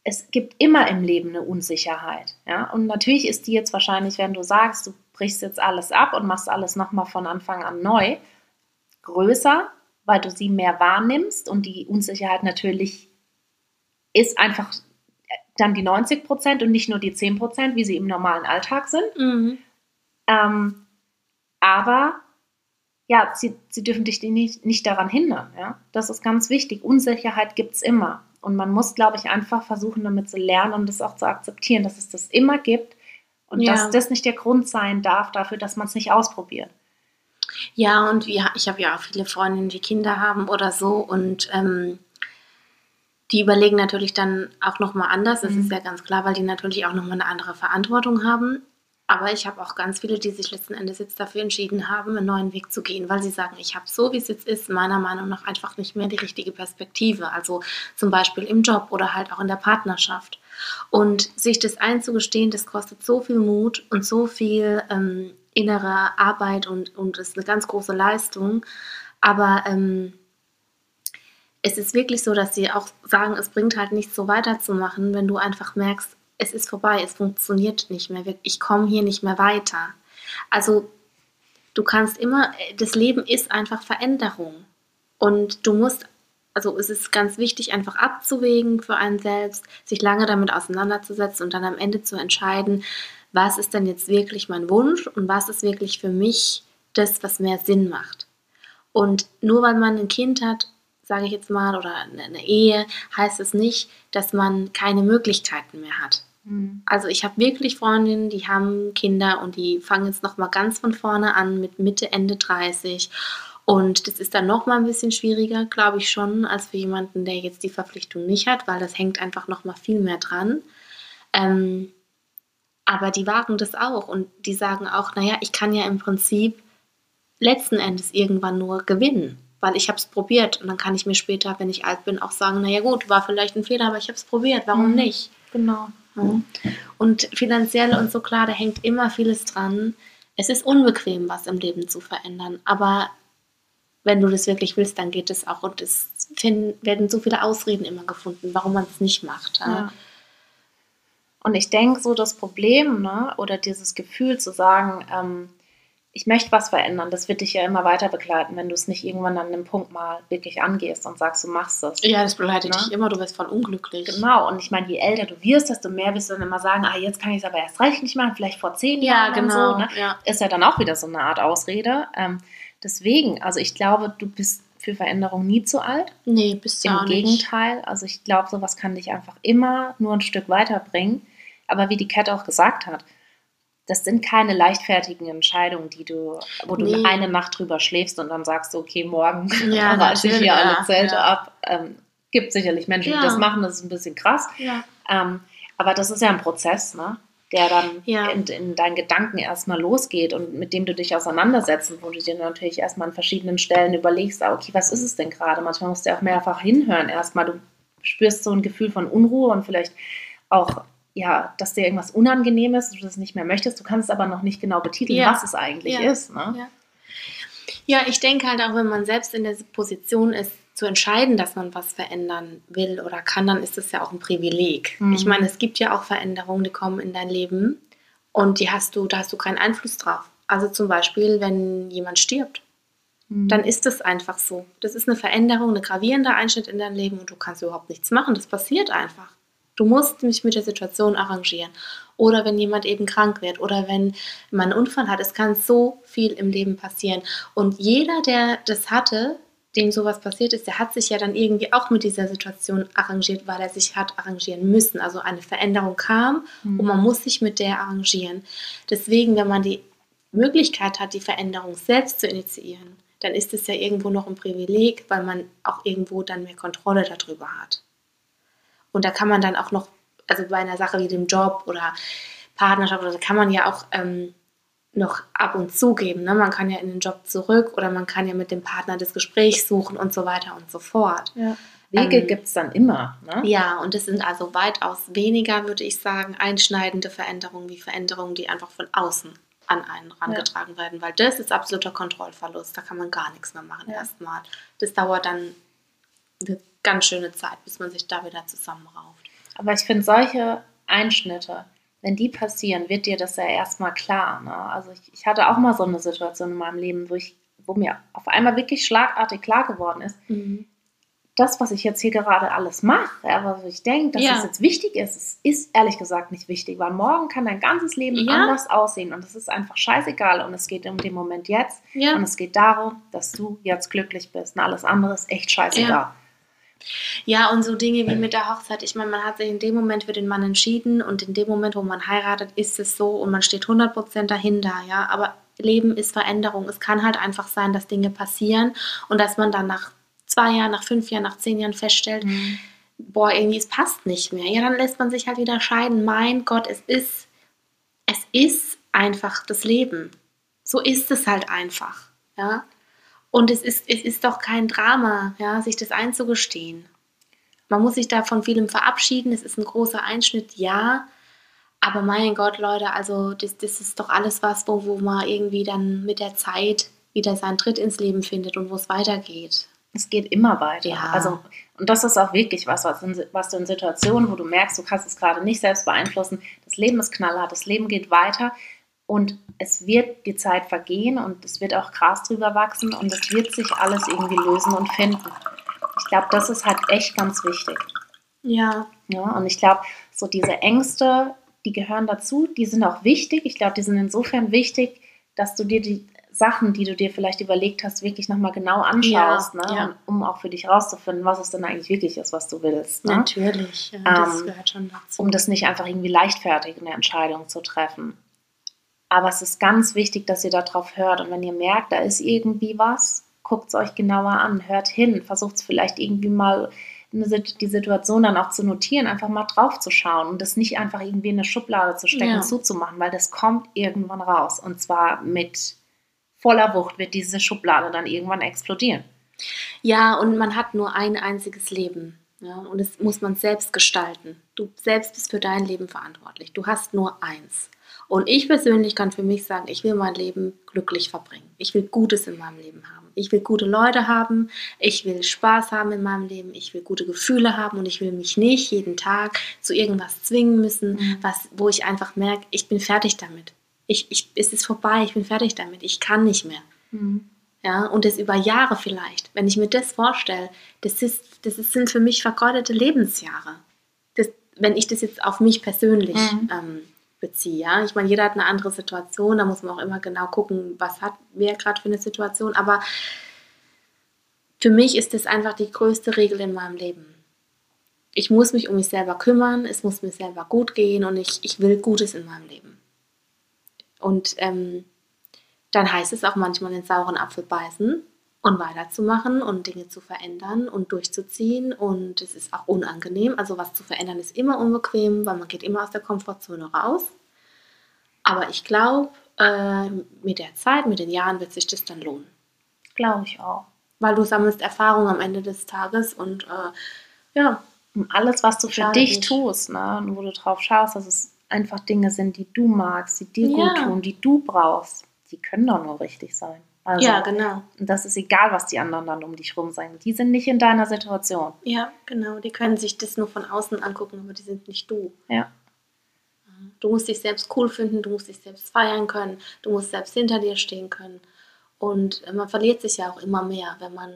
Es gibt immer im Leben eine Unsicherheit. Ja? Und natürlich ist die jetzt wahrscheinlich, wenn du sagst, du brichst jetzt alles ab und machst alles nochmal von Anfang an neu, größer, weil du sie mehr wahrnimmst und die Unsicherheit natürlich ist einfach dann die 90 Prozent und nicht nur die 10 Prozent, wie sie im normalen Alltag sind. Mhm. Ähm, aber ja, sie, sie dürfen dich nicht, nicht daran hindern. Ja? Das ist ganz wichtig. Unsicherheit gibt es immer. Und man muss, glaube ich, einfach versuchen, damit zu lernen und das auch zu akzeptieren, dass es das immer gibt und ja. dass das nicht der Grund sein darf dafür, dass man es nicht ausprobiert. Ja, und wir, ich habe ja auch viele Freundinnen, die Kinder haben oder so und ähm, die überlegen natürlich dann auch nochmal anders, das mhm. ist ja ganz klar, weil die natürlich auch nochmal eine andere Verantwortung haben. Aber ich habe auch ganz viele, die sich letzten Endes jetzt dafür entschieden haben, einen neuen Weg zu gehen, weil sie sagen, ich habe so, wie es jetzt ist, meiner Meinung nach einfach nicht mehr die richtige Perspektive. Also zum Beispiel im Job oder halt auch in der Partnerschaft. Und sich das einzugestehen, das kostet so viel Mut und so viel ähm, innere Arbeit und, und ist eine ganz große Leistung. Aber ähm, es ist wirklich so, dass sie auch sagen, es bringt halt nichts so weiterzumachen, wenn du einfach merkst, es ist vorbei, es funktioniert nicht mehr, ich komme hier nicht mehr weiter. Also du kannst immer, das Leben ist einfach Veränderung. Und du musst, also es ist ganz wichtig, einfach abzuwägen für einen selbst, sich lange damit auseinanderzusetzen und dann am Ende zu entscheiden, was ist denn jetzt wirklich mein Wunsch und was ist wirklich für mich das, was mehr Sinn macht. Und nur weil man ein Kind hat, sage ich jetzt mal, oder eine Ehe, heißt es nicht, dass man keine Möglichkeiten mehr hat. Mhm. Also ich habe wirklich Freundinnen, die haben Kinder und die fangen jetzt noch mal ganz von vorne an mit Mitte Ende 30 und das ist dann noch mal ein bisschen schwieriger, glaube ich schon, als für jemanden, der jetzt die Verpflichtung nicht hat, weil das hängt einfach noch mal viel mehr dran. Ähm, aber die wagen das auch und die sagen auch, naja, ich kann ja im Prinzip letzten Endes irgendwann nur gewinnen, weil ich habe es probiert und dann kann ich mir später, wenn ich alt bin, auch sagen, naja gut, war vielleicht ein Fehler, aber ich habe es probiert, warum mhm. nicht? Genau. Ja. Und finanziell und so klar, da hängt immer vieles dran. Es ist unbequem, was im Leben zu verändern, aber wenn du das wirklich willst, dann geht es auch und es werden so viele Ausreden immer gefunden, warum man es nicht macht. Ja. Und ich denke, so das Problem ne, oder dieses Gefühl zu sagen, ähm, ich möchte was verändern, das wird dich ja immer weiter begleiten, wenn du es nicht irgendwann an einem Punkt mal wirklich angehst und sagst, du machst es. Ja, das begleitet ne? dich immer, du wirst voll unglücklich. Genau, und ich meine, je älter du wirst, desto mehr wirst du dann immer sagen, ah, jetzt kann ich es aber erst recht nicht machen, vielleicht vor zehn ja, Jahren genau, so. Ne? Ja. Ist ja dann auch wieder so eine Art Ausrede. Ähm, deswegen, also ich glaube, du bist für Veränderung nie zu alt. Nee, bist du Im Gegenteil, also ich glaube, sowas kann dich einfach immer nur ein Stück weiterbringen. Aber wie die Cat auch gesagt hat, das sind keine leichtfertigen Entscheidungen, die du, wo du nee. eine Nacht drüber schläfst und dann sagst, okay, morgen <laughs> ja, reiße ich hier ja, alle Zelte ja. ab. Ähm, gibt sicherlich Menschen, die das machen, das ist ein bisschen krass. Ähm, aber das ist ja ein Prozess, ne? der dann in, in, deinen Gedanken erstmal losgeht und mit dem du dich auseinandersetzt wo du dir natürlich erstmal an verschiedenen Stellen überlegst, ah, okay, was ist es denn gerade? Manchmal musst du auch mehrfach hinhören erstmal. Du spürst so ein Gefühl von Unruhe und vielleicht auch ja, dass dir irgendwas unangenehm ist, du das nicht mehr möchtest. Du kannst aber noch nicht genau betiteln, ja. was es eigentlich ja. ist. Ne? Ja. ja, ich denke halt auch, wenn man selbst in der Position ist, zu entscheiden, dass man was verändern will oder kann, dann ist das ja auch ein Privileg. Mhm. Ich meine, es gibt ja auch Veränderungen, die kommen in dein Leben und die hast du, da hast du keinen Einfluss drauf. Also zum Beispiel, wenn jemand stirbt, mhm. dann ist das einfach so. Das ist eine Veränderung, eine gravierende Einschnitt in dein Leben und du kannst überhaupt nichts machen. Das passiert einfach. Du musst mich mit der Situation arrangieren. Oder wenn jemand eben krank wird oder wenn man einen Unfall hat. Es kann so viel im Leben passieren. Und jeder, der das hatte, dem sowas passiert ist, der hat sich ja dann irgendwie auch mit dieser Situation arrangiert, weil er sich hat arrangieren müssen. Also eine Veränderung kam mhm. und man muss sich mit der arrangieren. Deswegen, wenn man die Möglichkeit hat, die Veränderung selbst zu initiieren, dann ist es ja irgendwo noch ein Privileg, weil man auch irgendwo dann mehr Kontrolle darüber hat. Und da kann man dann auch noch, also bei einer Sache wie dem Job oder Partnerschaft, oder kann man ja auch ähm, noch ab und zu geben. Ne? Man kann ja in den Job zurück oder man kann ja mit dem Partner das Gespräch suchen und so weiter und so fort. Ja. Wege ähm, gibt es dann immer. Ne? Ja, und es sind also weitaus weniger, würde ich sagen, einschneidende Veränderungen wie Veränderungen, die einfach von außen an einen herangetragen ja. werden, weil das ist absoluter Kontrollverlust. Da kann man gar nichts mehr machen ja. erstmal. Das dauert dann ganz schöne Zeit, bis man sich da wieder zusammenrauft. Aber ich finde, solche Einschnitte, wenn die passieren, wird dir das ja erstmal klar. Ne? Also ich, ich, hatte auch mal so eine Situation in meinem Leben, wo, ich, wo mir auf einmal wirklich schlagartig klar geworden ist, mhm. das, was ich jetzt hier gerade alles mache, ja, was ich denke, dass Ja. es jetzt wichtig ist, es ist ehrlich gesagt nicht wichtig, weil morgen kann dein ganzes Leben Ja. anders aussehen und es ist einfach scheißegal und es geht um den Moment jetzt Ja. und es geht darum, dass du jetzt glücklich bist und alles andere ist echt scheißegal. Ja, und so Dinge wie mit der Hochzeit. Ich meine, man hat sich in dem Moment für den Mann entschieden und in dem Moment, wo man heiratet, ist es so und man steht 100% dahinter, ja. Aber Leben ist Veränderung. Es kann halt einfach sein, dass Dinge passieren und dass man dann nach zwei Jahren, nach fünf Jahren, nach zehn Jahren feststellt, Mhm. boah, irgendwie, es passt nicht mehr. Ja, dann lässt man sich halt wieder scheiden. Mein Gott, es ist, es ist einfach das Leben. So ist es halt einfach, ja. Und es ist, es ist doch kein Drama, ja, sich das einzugestehen. Man muss sich da von vielem verabschieden. Es ist ein großer Einschnitt, ja. Aber mein Gott, Leute, also das, das ist doch alles was, wo, wo man irgendwie dann mit der Zeit wieder seinen Tritt ins Leben findet und wo es weitergeht. Es geht immer weiter. Ja. Also, und das ist auch wirklich was, was, in, was du in Situationen, wo du merkst, du kannst es gerade nicht selbst beeinflussen, das Leben ist knallhart, das Leben geht weiter und es wird die Zeit vergehen und es wird auch Gras drüber wachsen und es wird sich alles irgendwie lösen und finden. Ich glaube, das ist halt echt ganz wichtig. Ja, Ja, und ich glaube, so diese Ängste, die gehören dazu, die sind auch wichtig. Ich glaube, die sind insofern wichtig, dass du dir die Sachen, die du dir vielleicht überlegt hast, wirklich nochmal genau anschaust, Ja, ne? ja. um auch für dich rauszufinden, was es denn eigentlich wirklich ist, was du willst. Ne? natürlich. Ja, das Ähm, gehört schon dazu. Um das nicht einfach irgendwie leichtfertig eine Entscheidung zu treffen. Aber es ist ganz wichtig, dass ihr darauf hört. Und wenn ihr merkt, da ist irgendwie was, guckt es euch genauer an, hört hin, versucht es vielleicht irgendwie mal die Situation dann auch zu notieren, einfach mal drauf zu schauen und das nicht einfach irgendwie in eine Schublade zu stecken, Ja. zuzumachen, weil das kommt irgendwann raus. Und zwar mit voller Wucht wird diese Schublade dann irgendwann explodieren. Ja, und man hat nur ein einziges Leben. Ja, und das muss man selbst gestalten. Du selbst bist für dein Leben verantwortlich. Du hast nur eins. Und ich persönlich kann für mich sagen, ich will mein Leben glücklich verbringen. Ich will Gutes in meinem Leben haben. Ich will gute Leute haben. Ich will Spaß haben in meinem Leben. Ich will gute Gefühle haben und ich will mich nicht jeden Tag zu irgendwas zwingen müssen, Mhm. was, wo ich einfach merke, ich bin fertig damit. Ich, ich, es ist vorbei, ich bin fertig damit. Ich kann nicht mehr. Ja, und das über Jahre vielleicht. Wenn ich mir das vorstelle, das, ist, das ist, sind für mich vergeudete Lebensjahre. Das, wenn ich das jetzt auf mich persönlich Mhm. ähm, beziehe. Ja? Ich meine, jeder hat eine andere Situation, da muss man auch immer genau gucken, was hat wer gerade für eine Situation. Aber für mich ist das einfach die größte Regel in meinem Leben. Ich muss mich um mich selber kümmern, es muss mir selber gut gehen und ich, ich will Gutes in meinem Leben. Und ähm, dann heißt es auch manchmal den sauren Apfel beißen und weiterzumachen und Dinge zu verändern und durchzuziehen. Und es ist auch unangenehm. Also was zu verändern ist immer unbequem, weil man geht immer aus der Komfortzone raus. Aber ich glaube, äh, mit der Zeit, mit den Jahren wird sich das dann lohnen. Glaube ich auch. Weil du sammelst Erfahrung am Ende des Tages und äh, ja, Und alles, was du für dich nicht. tust, ne, und wo du drauf schaust, dass es einfach Dinge sind, die du magst, die dir Ja. gut tun, die du brauchst, die können doch nur richtig sein. Also, ja, genau. und das ist egal, was die anderen dann um dich rum sagen. Die sind nicht in deiner Situation. Ja, genau. Die können sich das nur von außen angucken, aber die sind nicht du. Ja. Du musst dich selbst cool finden, du musst dich selbst feiern können, du musst selbst hinter dir stehen können. Und man verliert sich ja auch immer mehr, wenn man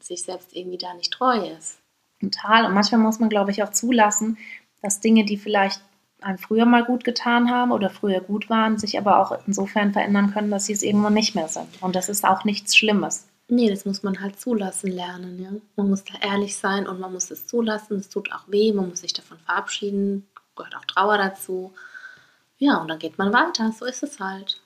sich selbst irgendwie da nicht treu ist. Total. Und manchmal muss man, glaube ich, auch zulassen, dass Dinge, die vielleicht einem früher mal gut getan haben oder früher gut waren, sich aber auch insofern verändern können, dass sie es irgendwann nicht mehr sind. Und das ist auch nichts Schlimmes. Nee, das muss man halt zulassen lernen, ja. Man muss da ehrlich sein und man muss es zulassen. Es tut auch weh, man muss sich davon verabschieden, gehört auch Trauer dazu. Ja, und dann geht man weiter, so ist es halt.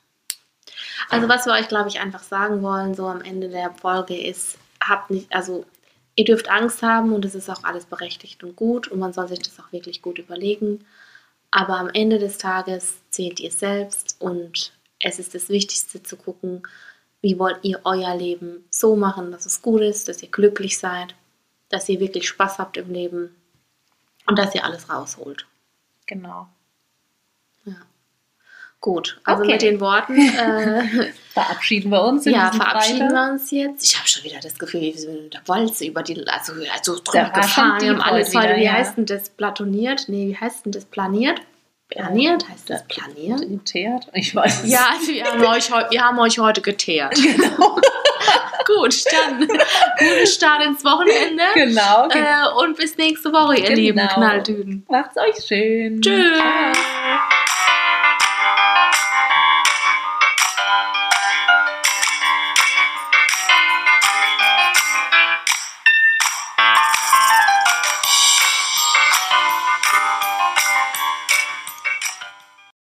Also was wir euch, glaube ich, einfach sagen wollen, so am Ende der Folge ist, habt nicht, also ihr dürft Angst haben und es ist auch alles berechtigt und gut und man soll sich das auch wirklich gut überlegen. Aber am Ende des Tages zählt ihr selbst und es ist das Wichtigste zu gucken, wie wollt ihr euer Leben so machen, dass es gut ist, dass ihr glücklich seid, dass ihr wirklich Spaß habt im Leben und dass ihr alles rausholt. Genau. Gut, also okay. mit den Worten <laughs> äh, verabschieden wir uns. Ja, verabschieden Freitag. wir uns jetzt. Ich habe schon wieder das Gefühl, wir sind der Walze über die, also, also drüber gefahren, haben alle Zoll. Wie ja. heißt denn das? Platoniert? Nee, wie heißt denn das? Planiert? Planiert heißt das? Planiert? Geteert? Ich weiß es Ja, also wir haben euch, wir haben euch heute geteert. <laughs> Genau. <laughs> Gut, dann guten Start ins Wochenende. Genau. Okay. Äh, und bis nächste Woche, ihr genau. lieben Knalldüden. Macht's euch schön. Tschüss.